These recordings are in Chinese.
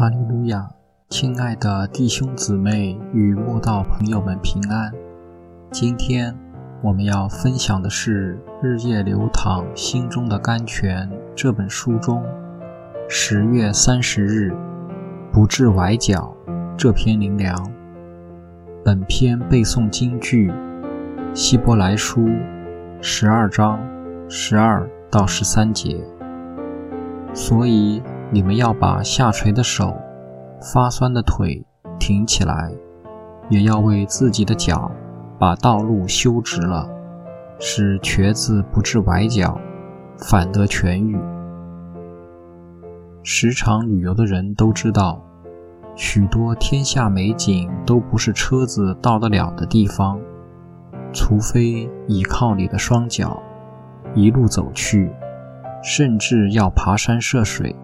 哈利路亚！亲爱的弟兄姊妹与慕道朋友们平安。今天我们要分享的是《日夜流淌心中的甘泉》这本书中十月三十日不致崴脚这篇灵粮。本篇背诵京剧《希伯来书》十二章十二到十三节。所以你们要把下垂的手。发酸的腿挺起来，也要为自己的脚把道路修直了，使瘸子不致崴脚，反得痊愈。时常旅游的人都知道，许多天下美景都不是车子到得了的地方，除非倚靠你的双脚一路走去，甚至要爬山涉水。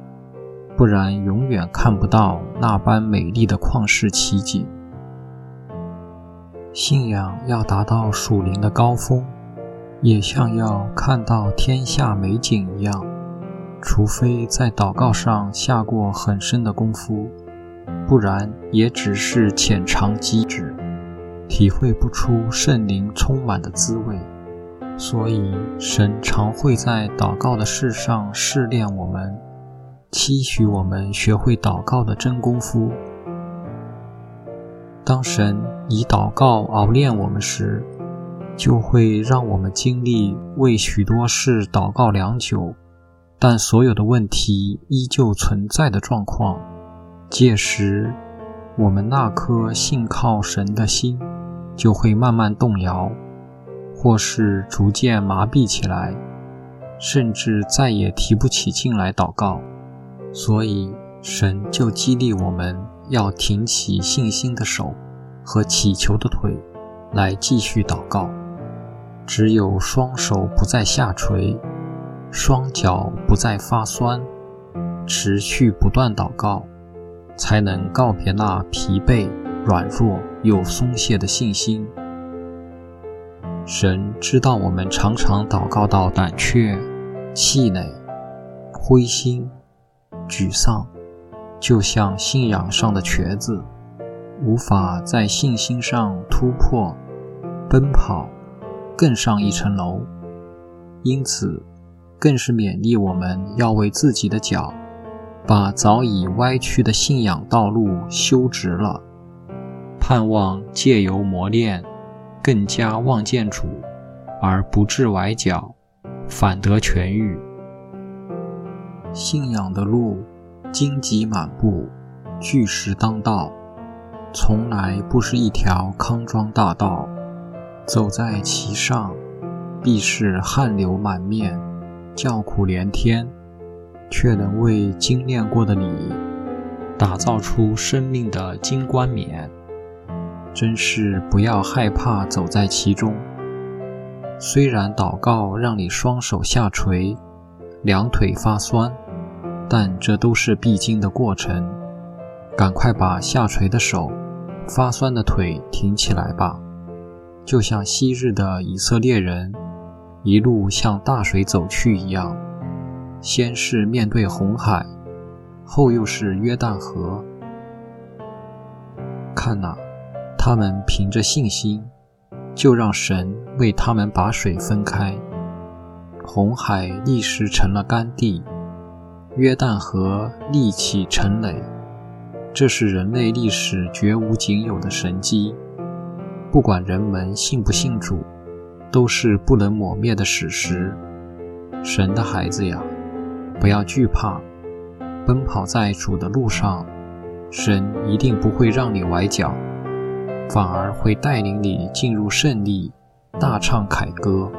不然，永远看不到那般美丽的旷世奇景。信仰要达到属灵的高峰，也像要看到天下美景一样，除非在祷告上下过很深的功夫，不然也只是浅尝即止，体会不出圣灵充满的滋味。所以，神常会在祷告的事上试炼我们。期许我们学会祷告的真功夫。当神以祷告熬炼我们时，就会让我们经历为许多事祷告良久，但所有的问题依旧存在的状况。届时，我们那颗信靠神的心就会慢慢动摇，或是逐渐麻痹起来，甚至再也提不起劲来祷告。所以，神就激励我们要挺起信心的手和祈求的腿，来继续祷告。只有双手不再下垂，双脚不再发酸，持续不断祷告，才能告别那疲惫、软弱又松懈的信心。神知道我们常常祷告到胆怯、气馁、灰心。沮丧，就像信仰上的瘸子，无法在信心上突破、奔跑，更上一层楼。因此，更是勉励我们要为自己的脚，把早已歪曲的信仰道路修直了，盼望借由磨练，更加望见主，而不致崴脚，反得痊愈。信仰的路，荆棘满布，巨石当道，从来不是一条康庄大道。走在其上，必是汗流满面，叫苦连天，却能为精炼过的你，打造出生命的金冠冕。真是不要害怕走在其中。虽然祷告让你双手下垂，两腿发酸。但这都是必经的过程，赶快把下垂的手、发酸的腿挺起来吧，就像昔日的以色列人一路向大水走去一样。先是面对红海，后又是约旦河。看呐，他们凭着信心，就让神为他们把水分开，红海立时成了干地。约旦河立起成垒，这是人类历史绝无仅有的神迹。不管人们信不信主，都是不能抹灭的史实。神的孩子呀，不要惧怕，奔跑在主的路上，神一定不会让你崴脚，反而会带领你进入胜利，大唱凯歌。